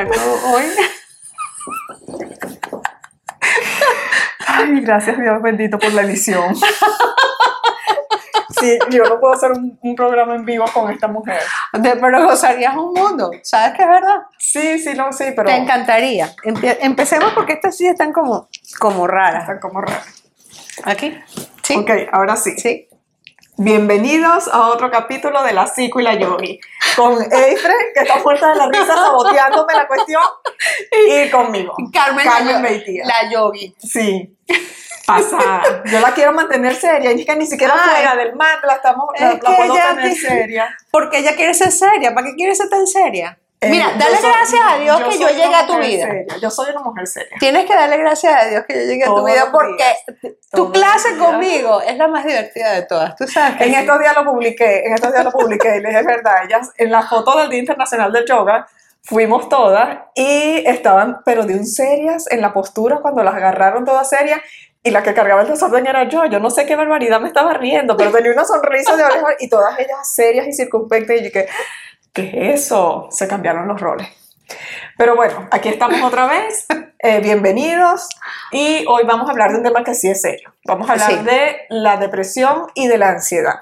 hablar hoy. Ay, gracias Dios bendito por la edición. Sí, yo no puedo hacer un, un programa en vivo con esta mujer. De- pero gozarías un mundo, ¿sabes que es verdad? Sí, sí, no, sí, pero Te encantaría. Empecemos porque estas sí están como, como raras. están como raras. ¿Aquí? Sí. Ok, ahora sí. Sí. Bienvenidos a otro capítulo de La Psico y la Yogi. Con Eifre, que está muerta de la risa saboteándome la cuestión, y conmigo. Carmen, Carmen Beitia. la yogi. Sí. Pasada. Yo la quiero mantener seria. Y es que ni siquiera Ay. fuera del mar la, estamos, la, Es la puedo tener seria. Porque ella quiere ser seria. ¿Para qué quiere ser tan seria? Eh, Mira, yo dale soy- gracias a Dios que yo llegué a tu vida. seria. Yo soy una mujer seria. Tienes que darle gracias a Dios que yo llegué a tu Todos vida porque días. tu Todos clase conmigo es la más divertida de todas. Tú sabes que En sí. estos días lo publiqué, en estos días lo publiqué, y les es verdad, ellas, en la foto del Día Internacional del Yoga, fuimos todas y estaban, pero de un serias en la postura cuando las agarraron todas serias y la que cargaba el desorden era yo, yo no sé qué barbaridad me estaba riendo, pero tenía una sonrisa de oreja y todas ellas serias y circunspectas y yo que, ¿qué es eso? Se cambiaron los roles. Pero bueno, aquí estamos otra vez, eh, bienvenidos y hoy vamos a hablar de un tema que sí es serio. Vamos a hablar Sí. de la depresión y de la ansiedad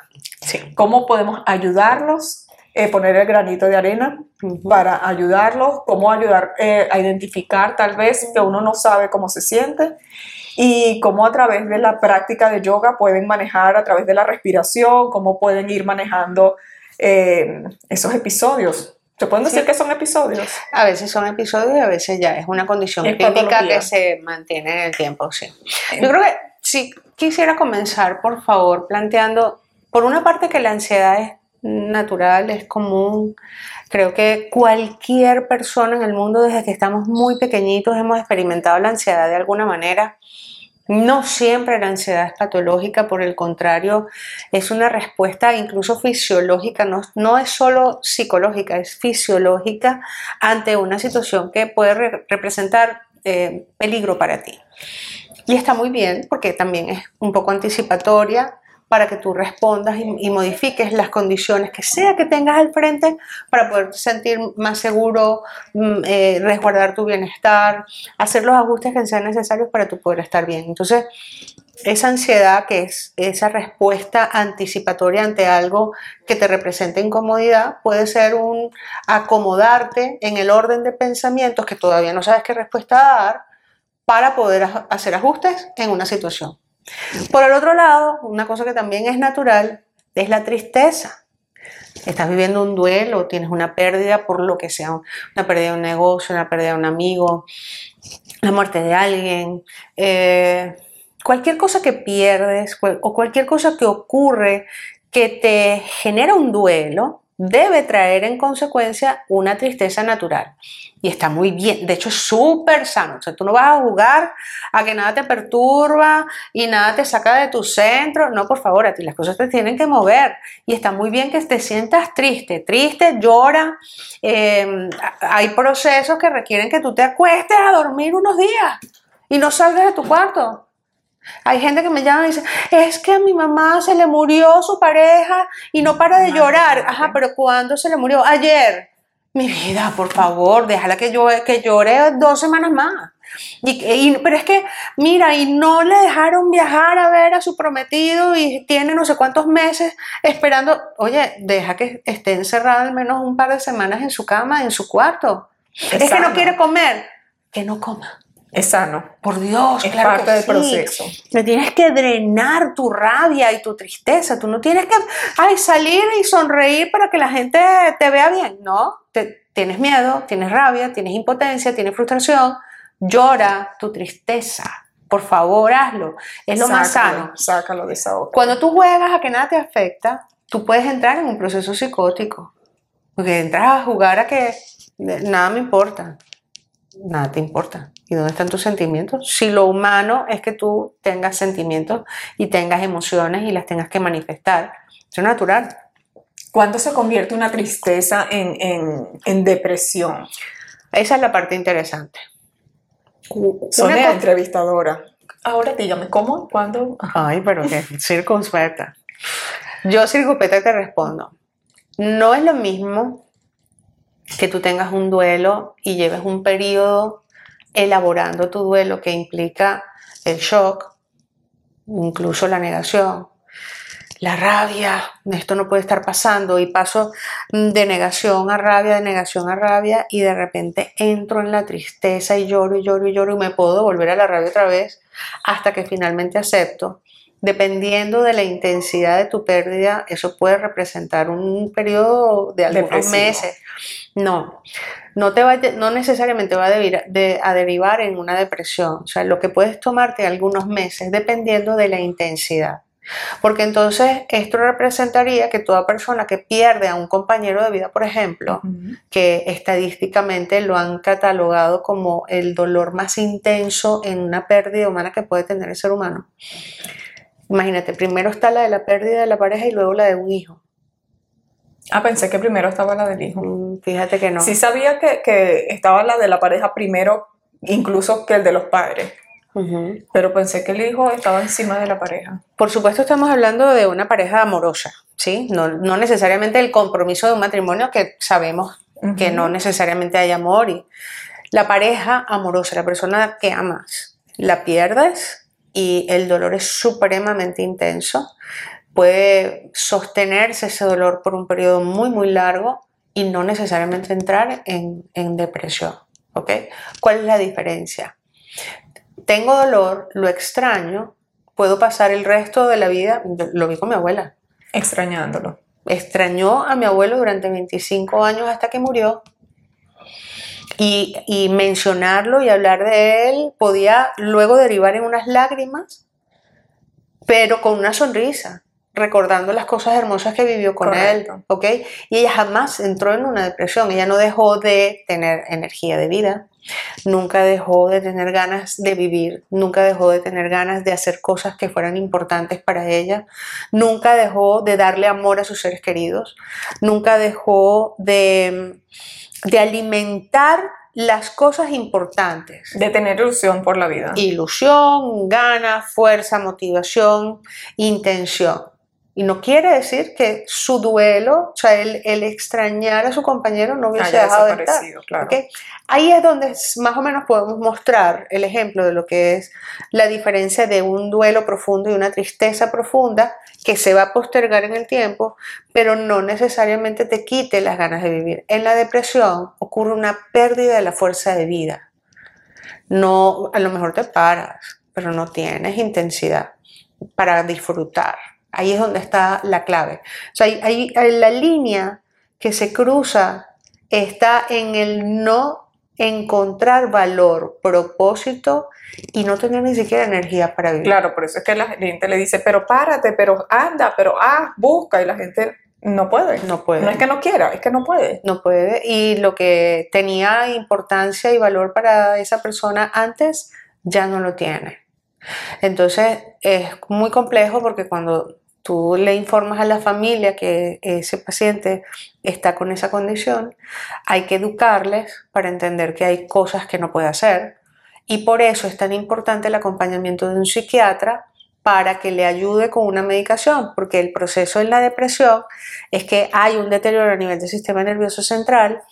Sí. cómo podemos ayudarlos, eh, poner el granito de arena para ayudarlos, cómo ayudar eh, a identificar tal vez que uno no sabe cómo se siente y cómo a través de la práctica de yoga pueden manejar a través de la respiración, cómo pueden ir manejando eh, esos episodios. ¿Se pueden decir Sí. que son episodios? A veces son episodios y a veces ya es una condición Es clínica que se mantiene en el tiempo, sí. Yo creo que sí quisiera comenzar, por favor, planteando, por una parte, que la ansiedad es natural, es común. Creo que cualquier persona en el mundo, desde que estamos muy pequeñitos, hemos experimentado la ansiedad de alguna manera. No siempre la ansiedad es patológica, por el contrario, es una respuesta incluso fisiológica, no, no es solo psicológica, es fisiológica ante una situación que puede re- representar eh, peligro para ti. Y está muy bien porque también es un poco anticipatoria para que tú respondas y, modifiques las condiciones que sea que tengas al frente para poder sentir más seguro, mm, eh, resguardar tu bienestar, hacer los ajustes que sean necesarios para tú poder estar bien. Entonces, esa ansiedad que es esa respuesta anticipatoria ante algo que te representa incomodidad puede ser un acomodarte en el orden de pensamientos que todavía no sabes qué respuesta dar para poder hacer ajustes en una situación. Por el otro lado, una cosa que también es natural es la tristeza. Estás viviendo un duelo, tienes una pérdida por lo que sea, una pérdida de un negocio, una pérdida de un amigo, la muerte de alguien, eh, cualquier cosa que pierdes o cualquier cosa que ocurre que te genera un duelo, debe traer en consecuencia una tristeza natural. Y está muy bien, de hecho es súper sano. O sea, tú no vas a jugar a que nada te perturba y nada te saca de tu centro. No, por favor, a ti las cosas te tienen que mover. Y está muy bien que te sientas triste, triste, llora. Eh, hay procesos que requieren que tú te acuestes a dormir unos días y no salgas de tu cuarto. Hay gente que me llama y dice, es que a mi mamá se le murió su pareja y no para de llorar. Ajá, pero ¿cuándo se le murió? Ayer. Mi vida, por favor, déjala que, yo, que llore dos semanas más. Y, y- pero es que, mira, y no le dejaron viajar a ver a su prometido y tiene no sé cuántos meses esperando. Oye, deja que esté encerrada al menos un par de semanas en su cama, en su cuarto. Es, que no quiere comer. Que no coma. Es sano. Por Dios, Es claro parte que del sí. proceso. Le tienes que drenar tu rabia y tu tristeza. Tú no tienes que ay, salir y sonreír para que la gente te vea bien. No, te- tienes miedo, tienes rabia, tienes impotencia, tienes frustración. Llora tu tristeza. Por favor, hazlo. Es lo más sano. Sácalo de esa otra. Cuando tú juegas a que nada te afecta, tú puedes entrar en un proceso psicótico. Porque entras a jugar a que nada me importa. Nada te importa. ¿Y dónde están tus sentimientos? Si lo humano es que tú tengas sentimientos y tengas emociones y las tengas que manifestar. Eso es natural. ¿Cuándo se convierte una tristeza en, en- en depresión? Esa es la parte interesante. Co- entrevistadora. Ahora dígame, ¿cómo? ¿Cuándo? Ay, pero qué circunspecta. Yo circunspecta te respondo. No es lo mismo que tú tengas un duelo y lleves un periodo elaborando tu duelo que implica el shock, incluso la negación, la rabia, esto no puede estar pasando y paso de negación a rabia, de negación a rabia y de repente entro en la tristeza y lloro y lloro y lloro y me puedo volver a la rabia otra vez hasta que finalmente acepto. Dependiendo de la intensidad de tu pérdida, eso puede representar un periodo de algunos Depresivo. meses. No, no, te va, no necesariamente va a, debir- de- a derivar en una depresión. O sea, lo que puedes tomarte algunos meses dependiendo de la intensidad. Porque entonces esto representaría que toda persona que pierde a un compañero de vida, por ejemplo, que estadísticamente lo han catalogado como el dolor más intenso en una pérdida humana que puede tener el ser humano. Imagínate, primero está la de la pérdida de la pareja y luego la de un hijo. Ah, pensé que primero estaba la del hijo. Mm, Fíjate que no. Sí sabía que, que estaba la de la pareja primero, incluso que el de los padres. Ujú. Pero pensé que el hijo estaba encima de la pareja. Por supuesto estamos hablando de una pareja amorosa, ¿sí? No, no necesariamente el compromiso de un matrimonio que sabemos que Ujú. no necesariamente hay amor. Y la pareja amorosa, la persona que amas, la pierdes y el dolor es supremamente intenso. Puede sostenerse ese dolor por un periodo muy, muy largo y no necesariamente entrar en, en depresión. ¿ok? ¿Cuál es la diferencia? Tengo dolor, lo extraño, puedo pasar el resto de la vida, lo vi con mi abuela, Extrañándolo. extrañó a mi abuelo durante 25 años hasta que murió. Y, y mencionarlo y hablar de él podía luego derivar en unas lágrimas, pero con una sonrisa, recordando las cosas hermosas que vivió con Correcto. él, ¿ok? Y ella jamás entró en una depresión, ella no dejó de tener energía de vida, nunca dejó de tener ganas de vivir, nunca dejó de tener ganas de hacer cosas que fueran importantes para ella, nunca dejó de darle amor a sus seres queridos, nunca dejó de, de alimentar las cosas importantes. De tener ilusión por la vida. Ilusión, ganas, fuerza, motivación, intención. Y no quiere decir que su duelo, o sea, el, el extrañar a su compañero no hubiese haya dejado de. Ahí es donde más o menos podemos mostrar el ejemplo de lo que es la diferencia de un duelo profundo y una tristeza profunda que se va a postergar en el tiempo, pero no necesariamente te quite las ganas de vivir. En la depresión ocurre una pérdida de la fuerza de vida. No, a lo mejor te paras, pero no tienes intensidad para disfrutar. Ahí es donde está la clave. O sea, ahí- la línea que se cruza está en el no encontrar valor, propósito y no tener ni siquiera energía para vivir. Claro, por eso es que la gente le dice, pero párate, pero anda, pero ah, busca. Y la gente no puede. No puede. No es que no quiera, es que no puede. No puede. Y lo que tenía importancia y valor para esa persona antes, ya no lo tiene. Entonces es muy complejo porque cuando tú le informas a la familia que ese paciente está con esa condición, hay que educarles para entender que hay cosas que no puede hacer. Y por eso es tan importante el acompañamiento de un psiquiatra para que le ayude con una medicación, porque el proceso en la depresión es que hay un deterioro a nivel del sistema nervioso central,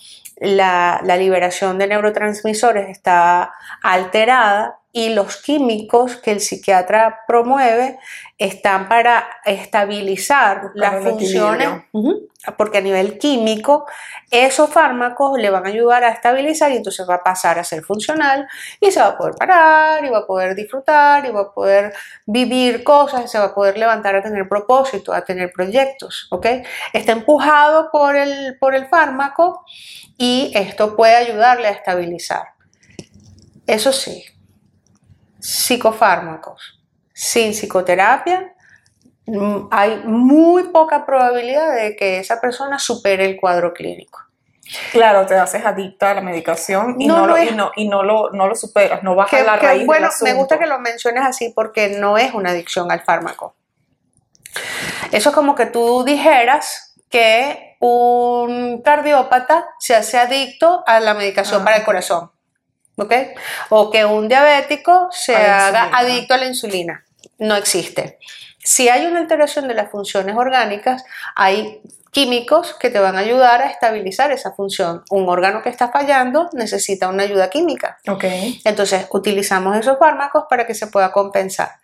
la, la liberación de neurotransmisores está alterada y los químicos que el psiquiatra promueve están para estabilizar las funciones, porque a nivel químico esos fármacos le van a ayudar a estabilizar y entonces va a pasar a ser funcional y se va a poder parar y va a poder disfrutar y va a poder vivir cosas, y se va a poder levantar a tener propósito, a tener proyectos, ¿ok? Está empujado por el, por el fármaco y esto puede ayudarle a estabilizar. Eso sí, psicofármacos sin psicoterapia, mm, hay muy poca probabilidad de que esa persona supere el cuadro clínico. Claro, te haces adicta a la medicación y No no, lo lo, es. y no, y no lo, no lo superas, no vas Que- a la que, raíz bueno, del me gusta que lo menciones así porque no es una adicción al fármaco. Eso es como que tú dijeras que un cardiópata se hace adicto a la medicación Ah, para el corazón. ¿Ok? O que un diabético se A haga insulina. adicto a la insulina. No existe. Si hay una alteración de las funciones orgánicas, hay químicos que te van a ayudar a estabilizar esa función. Un órgano que está fallando necesita una ayuda química. Ok. Entonces, utilizamos esos fármacos para que se pueda compensar.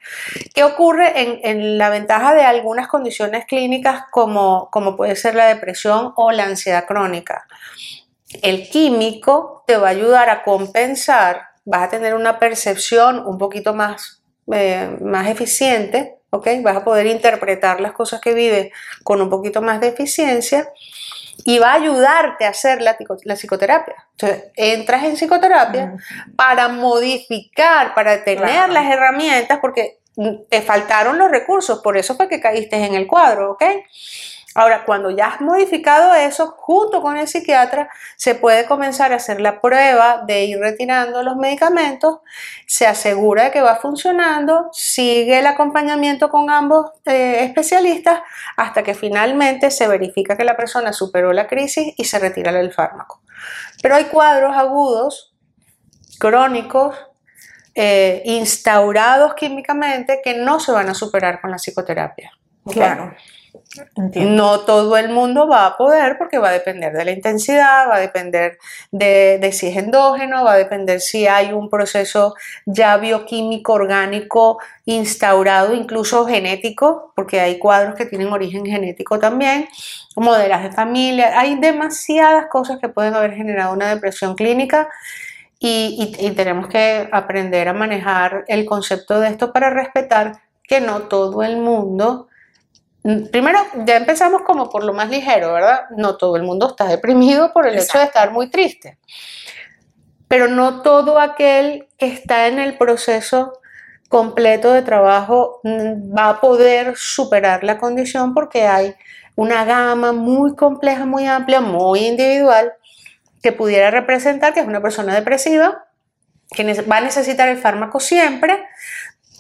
¿Qué ocurre en, en la ventaja de algunas condiciones clínicas como, como puede ser la depresión o la ansiedad crónica? El químico te va a ayudar a compensar, vas a tener una percepción un poquito más, eh, más eficiente, ¿ok? Vas a poder interpretar las cosas que vives con un poquito más de eficiencia y va a ayudarte a hacer la, la psicoterapia. Entonces, entras en psicoterapia para modificar, para tener Claro. las herramientas, porque te faltaron los recursos, por eso fue que caíste en el cuadro, ¿ok? Ahora, cuando ya has modificado eso, junto con el psiquiatra, se puede comenzar a hacer la prueba de ir retirando los medicamentos, se asegura de que va funcionando, sigue el acompañamiento con ambos eh, especialistas hasta que finalmente se verifica que la persona superó la crisis y se retira el fármaco. Pero hay cuadros agudos, crónicos, eh, instaurados químicamente que no se van a superar con la psicoterapia. Claro. No todo el mundo va a poder porque va a depender de la intensidad, va a depender de, si es endógeno, va a depender si hay un proceso ya bioquímico, orgánico, instaurado, incluso genético, porque hay cuadros que tienen origen genético también, modelos de familia, hay demasiadas cosas que pueden haber generado una depresión clínica y, y- tenemos que aprender a manejar el concepto de esto para respetar que no todo el mundo Primero, ya empezamos como por lo más ligero, ¿verdad? No todo el mundo está deprimido por el hecho de estar muy triste. Pero no todo aquel que está en el proceso completo de trabajo mm, va a poder superar la condición porque hay una gama muy compleja, muy amplia, muy individual que pudiera representar que es una persona depresiva, que va a necesitar el fármaco siempre,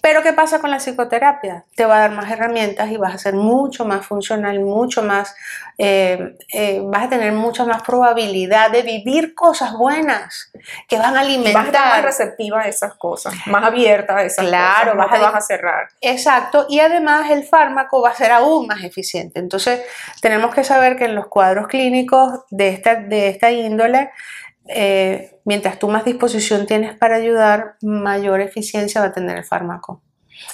pero ¿qué pasa con la psicoterapia? Te va a dar más herramientas y vas a ser mucho más funcional, mucho más, eh, eh, vas a tener mucha más probabilidad de vivir cosas buenas que van a Vas a estar más alimentar. receptiva a esas cosas, más abierta a esas Claro, cosas, no vas te a- vas a cerrar. Exacto, y además el fármaco va a ser aún más eficiente. Entonces, tenemos que saber que en los cuadros clínicos de esta, de esta índole, eh, mientras tú más disposición tienes para ayudar, mayor eficiencia va a tener el fármaco.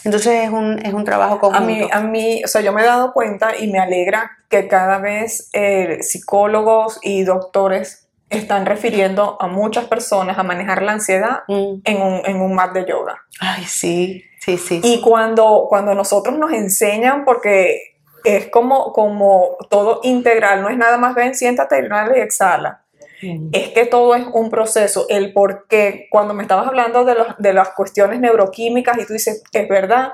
Entonces, es un, es un trabajo A conjunto. mí, a mí, o sea, yo me he dado cuenta y me alegra que cada vez eh, psicólogos y doctores están refiriendo a muchas personas a manejar la ansiedad Mm. en un, en un mat de yoga. Ay, sí, sí, sí. Y cuando, cuando nosotros nos enseñan, porque es como, como todo integral, no es nada más ven, siéntate, inhala y exhala. Mm. Es que todo es un proceso. El por qué, cuando me estabas hablando de, los- de las cuestiones neuroquímicas y tú dices, es verdad,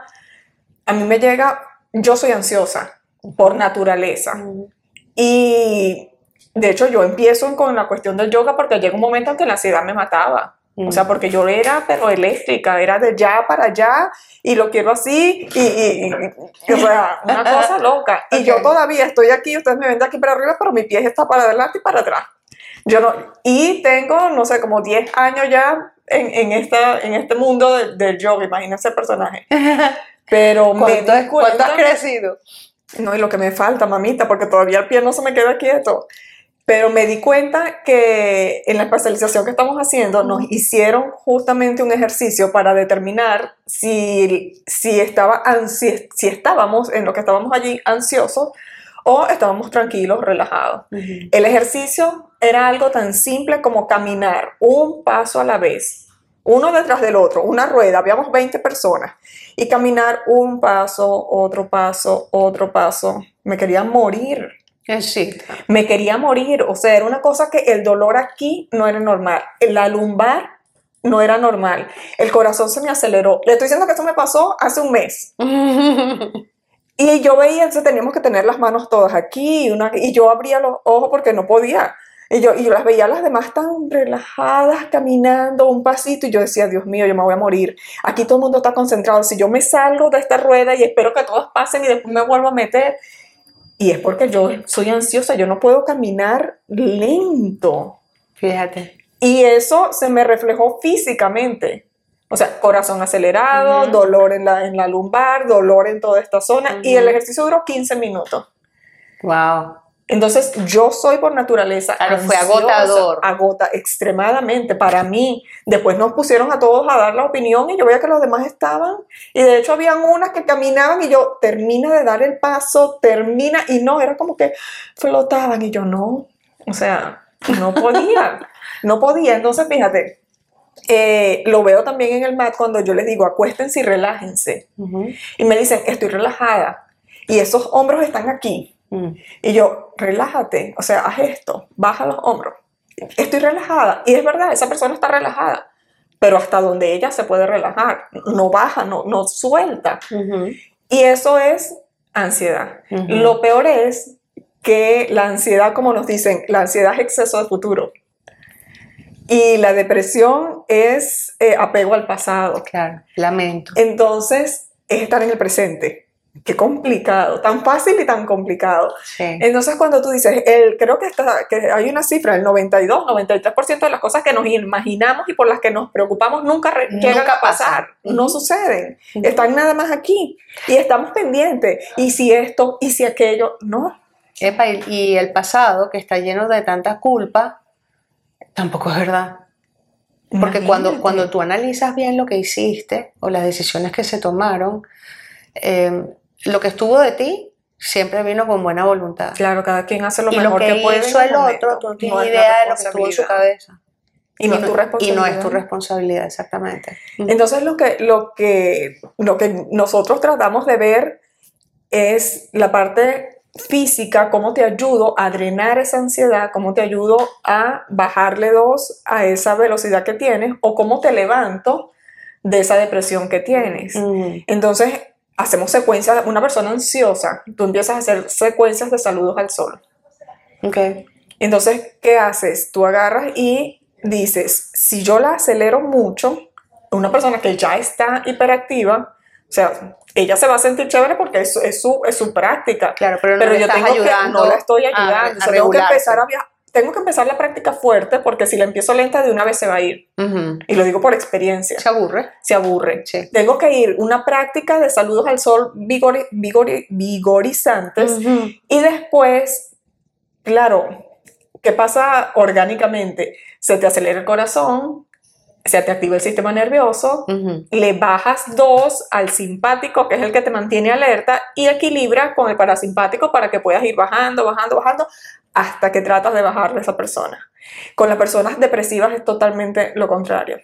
a mí me llega, yo soy ansiosa por naturaleza. Mm. Y de hecho yo empiezo con la cuestión del yoga porque llega un momento en que la ansiedad me mataba. O sea, porque yo era, pero eléctrica, era de ya para allá y lo quiero así y, y- y- o sea, una cosa loca. Y yo Ok. todavía estoy aquí, ustedes me ven de aquí para arriba, pero mi pie está para adelante y para atrás. Yo no, y tengo, no sé, como 10 años ya en, en, esta, en este mundo del, del yoga, imagínense el personaje. Pero ¿Cuánto, has crecido? no, y lo que me falta, mamita, porque todavía el pie no se me queda quieto. Pero me di cuenta que en la especialización que estamos haciendo nos hicieron justamente un ejercicio para determinar si, si, estaba si estábamos en lo que estábamos allí ansiosos o estábamos tranquilos, relajados. El ejercicio era algo tan simple como caminar un paso a la vez, uno detrás del otro, una rueda, habíamos 20 personas, y caminar un paso, otro paso, otro paso. Me quería morir, Eh, Sí. me quería morir, o sea, era una cosa que el dolor aquí no era normal, la lumbar no era normal, el corazón se me aceleró. Le estoy diciendo que esto me pasó hace un mes. Y yo veía, entonces teníamos que tener las manos todas aquí, una, y yo abría los ojos porque no podía. Y yo, y yo las veía las demás tan relajadas, caminando un pasito, y yo decía, Dios mío, yo me voy a morir. Aquí todo el mundo está concentrado. Si yo me salgo de esta rueda y espero que todas pasen y después me vuelvo a meter. Y es porque yo soy ansiosa, yo no puedo caminar lento. Fíjate. Y eso se me reflejó físicamente. O sea, corazón acelerado, dolor en la, en la lumbar, dolor en toda esta zona. Y el ejercicio duró 15 minutos. Wow. Entonces, yo soy por naturaleza. Claro, fue ansiosa, agotador. Agota extremadamente para mí. Después nos pusieron a todos a dar la opinión y yo veía que los demás estaban. Y de hecho, habían unas que caminaban y yo, termina de dar el paso, termina. Y no, era como que flotaban y yo no. O sea, no podía. no podía. Entonces, fíjate. eh, lo veo también en el mat cuando yo les digo acuéstense y relájense. Ujú. Y me dicen, estoy relajada. Y esos hombros están aquí. Mm. Y yo, relájate, o sea, haz esto, baja los hombros. Estoy relajada. Y es verdad, esa persona está relajada, pero hasta donde ella se puede relajar, no baja, no, no suelta. Y eso es ansiedad. Lo peor es que la ansiedad, como nos dicen, la ansiedad es exceso de futuro. Y la depresión es eh, apego al pasado. Claro, lamento. Entonces, es estar en el presente. Qué complicado, tan fácil y tan complicado. Sí. Entonces, cuando tú dices, el, creo que, está, que hay una cifra, el 92, 93% de las cosas que nos imaginamos y por las que nos preocupamos nunca re- Nunca llegan a pasar, no suceden, Ujú. están nada más aquí y estamos pendientes. Y si esto, y si aquello, no. Epa, y, el pasado, que está lleno de tanta culpa, tampoco es verdad. Porque cuando, cuando tú analizas bien lo que hiciste o las decisiones que se tomaron, eh, lo que estuvo de ti siempre vino con buena voluntad. Claro, cada quien hace lo y lo mejor que, que, puede. en hizo el momento. otro, tú no tienes No es la idea de lo que estuvo en su responsabilidad. cabeza. Y no es tu Y no responsabilidad. es tu responsabilidad, exactamente. Entonces lo que, lo que, lo que nosotros tratamos de ver es la parte física, cómo te ayudo a drenar esa ansiedad, cómo te ayudo a bajarle dos a esa velocidad que tienes o cómo te levanto de esa depresión que tienes. Mm, Entonces hacemos secuencias, una persona ansiosa, tú empiezas a hacer secuencias de saludos al sol. ok. Entonces, ¿qué haces? Tú agarras y dices, si yo la acelero mucho, una persona que ya está hiperactiva, o sea, ella se va a sentir chévere porque es, es su, es su práctica. Claro, pero no Pero yo tengo que, no la estoy ayudando. a o sea, tengo que empezar a viajar. Tengo que empezar la práctica fuerte porque si la empiezo lenta de una vez se va a ir. Y lo digo por experiencia. Se aburre. Se aburre. Sí. Tengo que ir una práctica de saludos al sol vigori- vigori- vigorizantes Ujú. y después, claro, ¿qué pasa orgánicamente? Se te acelera el corazón, se te activa el sistema nervioso, le bajas dos al simpático, que es el que te mantiene alerta, y equilibra con el parasimpático para que puedas ir bajando, bajando, bajando, hasta que tratas de bajarle a esa persona. Con las personas depresivas es totalmente lo contrario.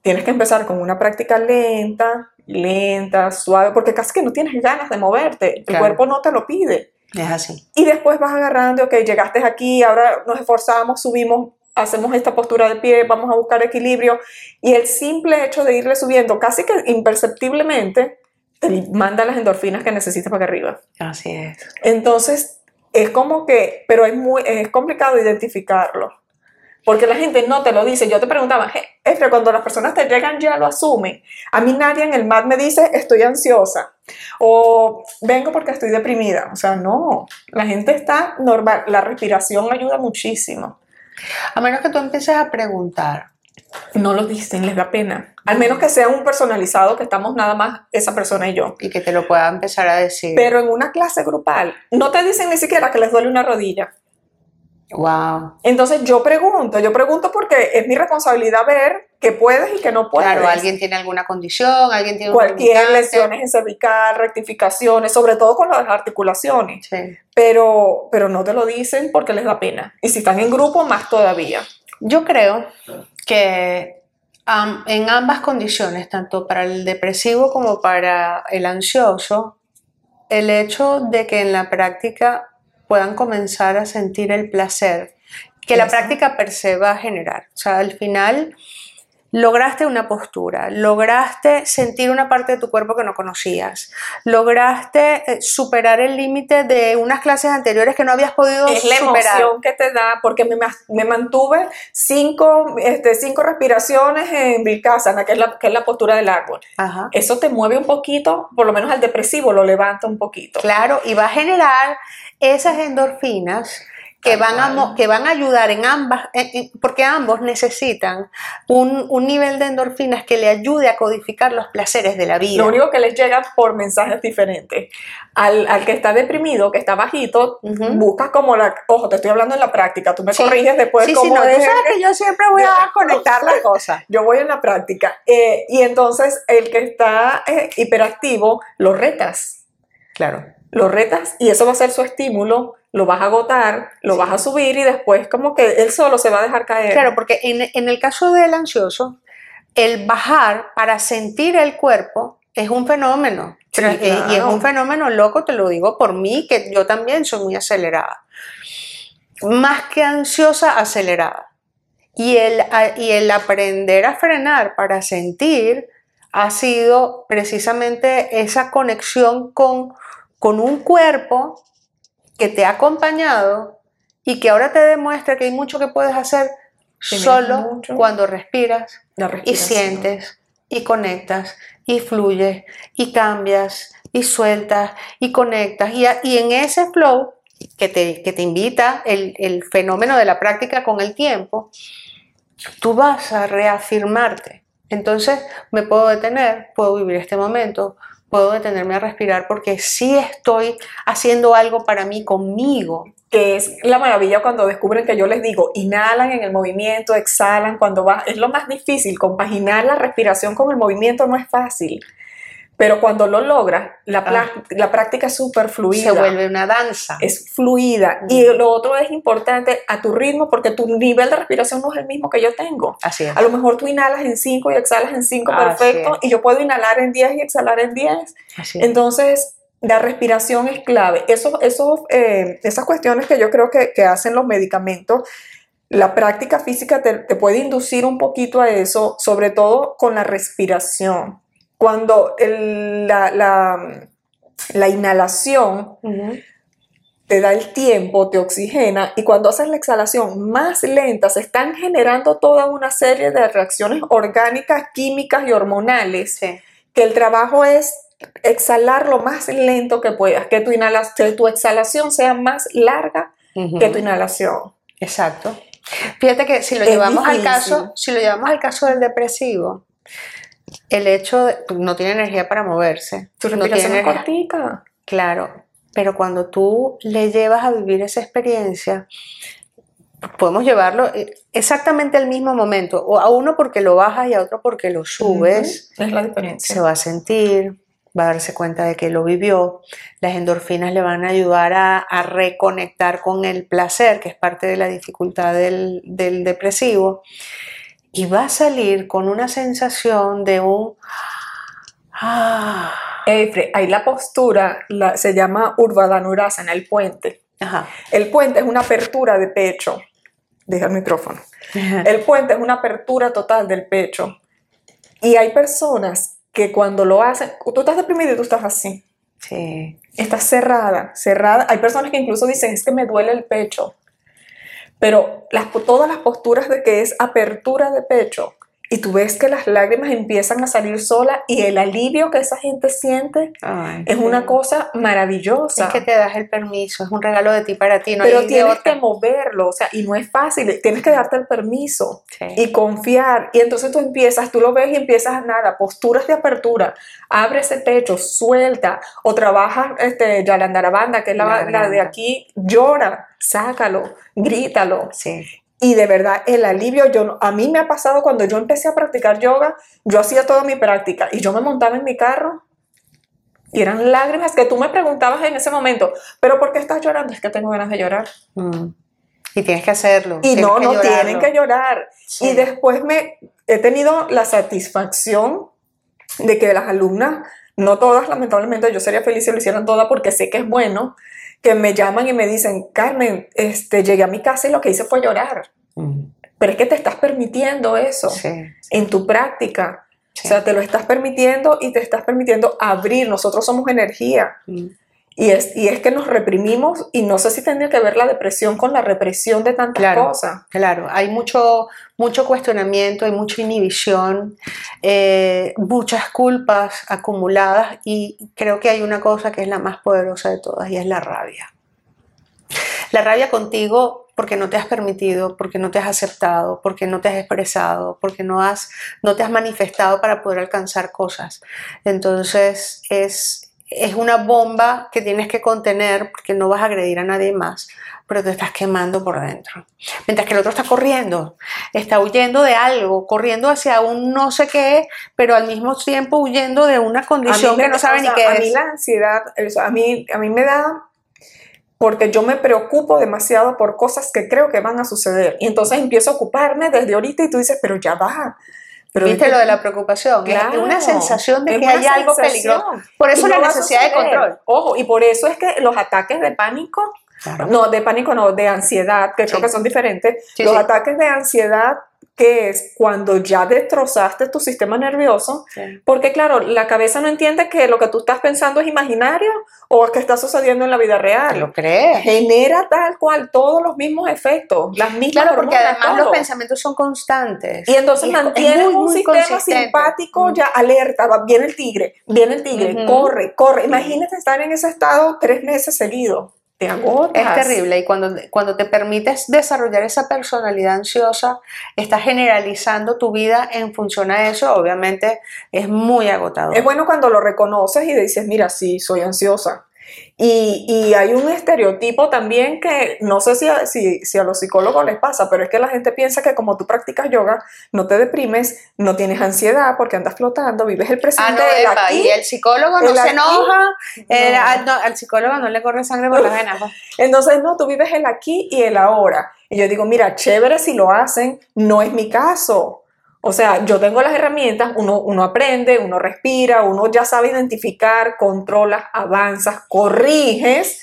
Tienes que empezar con una práctica lenta, lenta, suave, porque casi que no tienes ganas de moverte, el Claro. cuerpo no te lo pide. Es así. Y después vas agarrando, ok, llegaste aquí, ahora nos esforzamos, subimos, hacemos esta postura de pie, vamos a buscar equilibrio. Y el simple hecho de irle subiendo, casi que imperceptiblemente, te manda las endorfinas que necesitas para que arriba. Así es. Entonces, es como que, pero es muy, es complicado identificarlo. Porque la gente no te lo dice. Yo te preguntaba, "Je- Efra, cuando las personas te llegan ya lo asumen. A mí nadie en el MAT me dice, estoy ansiosa. O vengo porque estoy deprimida. O sea, no. La gente está normal. La respiración ayuda muchísimo. A menos que tú empieces a preguntar. No lo dicen, les da pena. Al menos que sea un personalizado, que estamos nada más esa persona y yo. y que te lo pueda empezar a decir. Pero en una clase grupal, no te dicen ni siquiera que les duele una rodilla. wow. Entonces yo pregunto, yo pregunto porque es mi responsabilidad ver que puedes y que no puedes. Claro, alguien tiene alguna condición, alguien tiene Cualquier lesiones en cervical, rectificaciones, sobre todo con las articulaciones. Sí. Pero, pero no te lo dicen porque les da pena. Y si están en grupo, más todavía. Yo creo que en ambas condiciones, tanto para el depresivo como para el ansioso, el hecho de que en la práctica puedan comenzar a sentir el placer que la práctica per se va a generar. O sea, al final lograste una postura, lograste sentir una parte de tu cuerpo que no conocías, lograste eh, superar el límite de unas clases anteriores que no habías podido Es la superar. emoción que te da, porque me, me mantuve cinco, este, cinco respiraciones en Vilcasana, que es, la, que es la postura del árbol. Ajá. Eso te mueve un poquito, por lo menos al depresivo lo levanta un poquito. Claro, y va a generar esas endorfinas que van, a, que van a ayudar en ambas, en- en- porque ambos necesitan un, un nivel de endorfinas que le ayude a codificar los placeres de la vida. Lo único que les llega por mensajes diferentes. Al, al que está deprimido, que está bajito, Ujú. busca como la... Ojo, te estoy hablando en la práctica, tú me Sí. corriges después sí, sí, cómo no, sabes que yo siempre voy a conectar las cosas. Yo voy en la práctica. Eh, y entonces el que está eh, hiperactivo, lo retas. Claro. Lo retas y eso va a ser su estímulo, lo vas a agotar, lo Sí. vas a subir y después como que él solo se va a dejar caer. Claro, porque en, en el caso del ansioso, el bajar para sentir el cuerpo es un fenómeno. Sí, Eh, Y es un fenómeno loco, te lo digo por mí, que yo también soy muy acelerada. Más que ansiosa, acelerada. Y el, y el aprender a frenar para sentir ha sido precisamente esa conexión con, con un cuerpo que te ha acompañado y que ahora te demuestra que hay mucho que puedes hacer solo cuando respiras y sientes y conectas y fluyes y cambias y sueltas y conectas. Y, a- y en ese flow que te, que te invita el, el fenómeno de la práctica con el tiempo, tú vas a reafirmarte. Entonces me puedo detener, puedo vivir este momento, puedo detenerme a respirar porque sí estoy haciendo algo para mí conmigo. que es la maravilla cuando descubren que yo les digo, inhalan en el movimiento, exhalan cuando vas, es lo más difícil, compaginar la respiración con el movimiento no es fácil, pero cuando lo logras, la, pla- la práctica es súper fluida. Se vuelve una danza. Es fluida. Y lo otro es importante a tu ritmo porque tu nivel de respiración no es el mismo que yo tengo. Así es. A lo mejor tú inhalas en 5 y exhalas en 5 Así perfecto y yo puedo inhalar en 10 y exhalar en 10. Así es. Entonces, la respiración es clave. Eso, eso, eh, esas cuestiones que yo creo que, que hacen los medicamentos, la práctica física te, te puede inducir un poquito a eso, sobre todo con la respiración. Cuando el- la, la- la inhalación te da el tiempo, te oxigena, y cuando haces la exhalación más lenta, se están generando toda una serie de reacciones orgánicas, químicas y hormonales Sí. que el trabajo es exhalar lo más lento que puedas, que tu, inhala- que tu exhalación sea más larga que tu inhalación. Exacto. Fíjate que si lo Es llevamos al caso, si lo llevamos al caso del depresivo, el hecho de no tiene energía para moverse, Tu no respiración es cortica. claro, pero cuando tú le llevas a vivir esa experiencia, podemos llevarlo eh, exactamente al mismo momento, o a uno porque lo bajas y a otro porque lo subes. Ujú, Es la se diferencia. va a sentir, va a darse cuenta de que lo vivió, las endorfinas le van a ayudar a, a reconectar con el placer, que es parte de la dificultad del, del depresivo, y va a salir con una sensación de un... Ah, Efre, ahí la postura la- se llama Urdhvanurasana, el puente. ajá. El puente es una apertura de pecho. Deja el micrófono. El puente es una apertura total del pecho. Y hay personas que cuando lo hacen, tú estás deprimido y tú estás así. Sí, Estás cerrada, cerrada. Hay personas que incluso dicen, es que me duele el pecho. Pero las, todas las posturas de que es apertura de pecho y tú ves que las lágrimas empiezan a salir solas y el alivio que esa gente siente Ay, es sí. una cosa maravillosa. Es que te das el permiso, es un regalo de ti para ti, no pero hay tienes que moverlo, o sea, y no es fácil, tienes que darte el permiso Sí. y confiar. Y entonces tú empiezas, tú lo ves y empiezas a nada, posturas de apertura, abre ese pecho, suelta, o trabajas este, Yalandarabanda, que es la, La la de aquí, llora, sácalo, grítalo. Sí. Y de verdad, el alivio, yo, a mí me ha pasado cuando yo empecé a practicar yoga, yo hacía toda mi práctica y yo me montaba en mi carro y eran lágrimas que tú me preguntabas en ese momento, pero ¿por qué estás llorando? Es que tengo ganas de llorar. Mm. Y tienes que hacerlo. Y no, no llorarlo. tienen que llorar. Sí. Y después me he tenido la satisfacción de que las alumnas, no todas, lamentablemente, yo sería feliz si lo hicieran todas porque sé que es bueno, que me llaman y me dicen, Carmen, este, llegué a mi casa y lo que hice fue llorar. Mm. Pero es que te estás permitiendo eso Sí. en tu práctica. Sí. O sea, te lo estás permitiendo y te estás permitiendo abrir. Nosotros somos energía. Mm. Y es, y es que nos reprimimos y no sé si tendría que ver la depresión con la represión de tantas Claro. cosas. Claro, hay mucho, mucho cuestionamiento, hay mucha inhibición, eh, muchas culpas acumuladas y creo que hay una cosa que es la más poderosa de todas y es la rabia. La rabia contigo porque no te has permitido, porque no te has aceptado, porque no te has expresado, porque no, has, no te has manifestado para poder alcanzar cosas. Entonces es, es una bomba que tienes que contener porque no vas a agredir a nadie más, pero te estás quemando por dentro. Mientras que el otro está corriendo, está huyendo de algo, corriendo hacia un no sé qué, pero al mismo tiempo huyendo de una condición que no sabe ni qué a es. A mí la ansiedad, a mí, a mí me da porque yo me preocupo demasiado por cosas que creo que van a suceder. Y entonces empiezo a ocuparme desde ahorita y tú dices, pero ya va. Pero ¿Viste lo de la preocupación? Claro, una sensación de que hay algo peligroso. Por eso la necesidad de control. Ojo, y por eso es que los ataques de pánico, no, de pánico no, de ansiedad, que creo que son diferentes, Sí, los sí. ataques de ansiedad que es cuando ya destrozaste tu sistema nervioso, Sí. porque claro, la cabeza no entiende que lo que tú estás pensando es imaginario o que está sucediendo en la vida real. ¿Lo crees? Genera tal cual todos los mismos efectos, las mismas Claro, porque además los pensamientos son constantes. Y entonces mantienes un muy sistema consistente. simpático Mm. ya alerta, va- viene el tigre, viene el tigre, corre, corre. Imagínate estar en ese estado tres meses seguidos. Te agotas. Es terrible y cuando, cuando te permites desarrollar esa personalidad ansiosa, estás generalizando tu vida en función a eso, obviamente es muy agotador. Es bueno cuando lo reconoces y dices, mira, sí, soy ansiosa. Y, y hay un estereotipo también que no sé si a, si, si a los psicólogos les pasa, pero es que la gente piensa que como tú practicas yoga, no te deprimes, no tienes ansiedad porque andas flotando, vives el Ah, presente, no, el epa, aquí. y el psicólogo no el se aquí. enoja, el- No. al, no, al psicólogo no le corre sangre por las venas. pues. Entonces, no, tú vives el aquí y el ahora. Y yo digo, mira, chévere si lo hacen, no es mi caso. O sea, yo tengo las herramientas, uno, uno aprende, uno respira, uno ya sabe identificar, controlas, avanzas, corriges,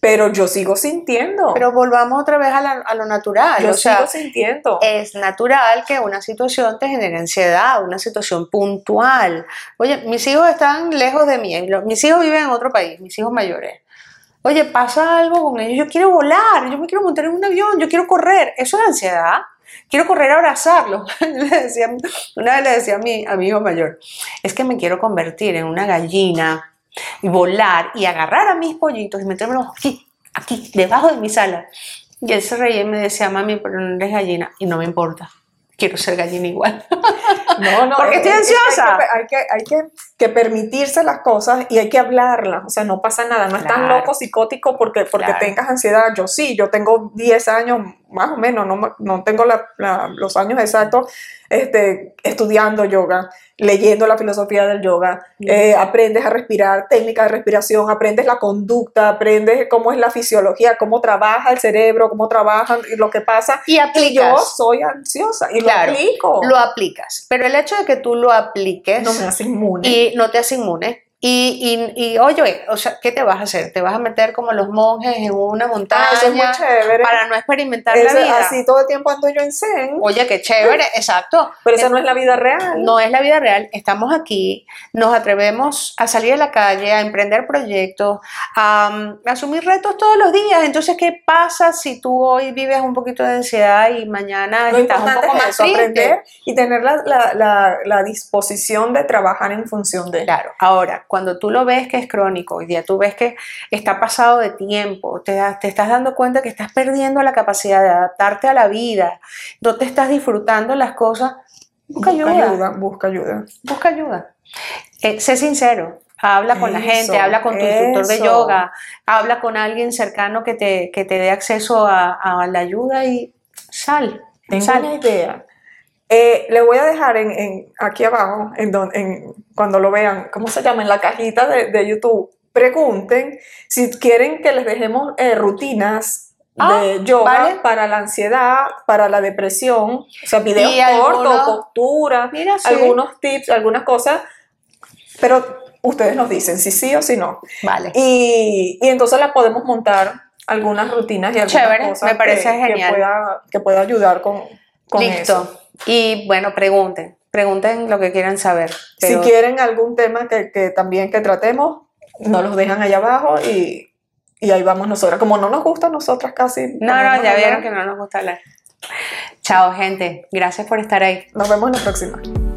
pero yo sigo sintiendo. Pero volvamos otra vez a, la- a lo natural. yo o sea, sigo sintiendo. es natural que una situación te genere ansiedad, una situación puntual. Oye, mis hijos están lejos de mí, mis hijos viven en otro país, mis hijos mayores. Oye, pasa algo con ellos, yo quiero volar, yo me quiero montar en un avión, yo quiero correr. Eso es ansiedad. Quiero correr a abrazarlo. Le decía- una vez le decía a mi, a mi hijo mayor, es que me quiero convertir en una gallina y volar y agarrar a mis pollitos y metérmelos aquí, aquí, debajo de mi sala. Y él se reía y me decía, mami, pero no eres gallina. Y no me importa. Quiero ser gallina igual. No, no, Porque estoy ansiosa. Hay que, hay que, hay que, que permitirse las cosas y hay que hablarlas. O sea, no pasa nada. No es tan Claro. loco, psicótico porque, porque Claro. tengas ansiedad. Yo sí, yo tengo 10 años, más o menos, no, no tengo la- la- los años exactos este, estudiando yoga, leyendo la filosofía del yoga. Eh, aprendes a respirar, técnicas de respiración, aprendes la conducta, aprendes cómo es la fisiología, cómo trabaja el cerebro, cómo trabaja lo que pasa. Y Y yo aplicas. soy ansiosa y Claro, lo aplico. Lo aplicas. Pero el hecho de que tú lo apliques no me hace inmune. y no te hace inmune. Y, y, y, oye, o sea, ¿qué te vas a hacer? ¿Te vas a meter como los monjes en una montaña Ah, eso es muy chévere. para no experimentar Eso- la vida? Así todo el tiempo ando yo en Zen, Oye, qué chévere, exacto. pero esa no es la vida real. No es la vida real, estamos aquí, nos atrevemos a salir a la calle, a emprender proyectos, a, um, asumir retos todos los días. Entonces, ¿qué pasa si tú hoy vives un poquito de ansiedad y mañana Lo estás un poco es más eso, triste? aprender y tener la, la- la- la disposición de trabajar en función de. Claro, ahora, cuando tú lo ves que es crónico, hoy día tú ves que está pasado de tiempo, te, estás dando cuenta que estás perdiendo la capacidad de adaptarte a la vida, no te estás disfrutando las cosas, busca, Busca ayuda, ayuda, busca ayuda. busca ayuda. Eh, sé sincero, habla con la gente, habla con tu instructor de yoga, habla con alguien cercano que te, que te dé acceso a, a la ayuda y sal, Tengo sal. una idea. Eh, le voy a dejar en, en- aquí abajo, en, don- en- cuando lo vean, ¿cómo se llama? En la cajita de, de YouTube. Pregunten si quieren que les dejemos eh, rutinas Ah, de yoga vale. para la ansiedad, para la depresión, o sea, videos cortos, algunos- postura, Mira, sí. algunos tips, algunas cosas, pero ustedes nos dicen si sí o si no. Vale. Y, y entonces la podemos montar algunas rutinas y algunas Chévere, cosas me parece que, que genial. pueda, que pueda ayudar con, con Listo. eso. Y bueno, pregunten, pregunten lo que quieran saber. pero- Si quieren algún tema que, que también que tratemos, nos los dejan allá abajo y, y ahí vamos nosotras. Como no nos gusta a nosotras casi. No, no, ya vieron que no nos gusta hablar. Chao, gente. Gracias por estar ahí. Nos vemos en la próxima.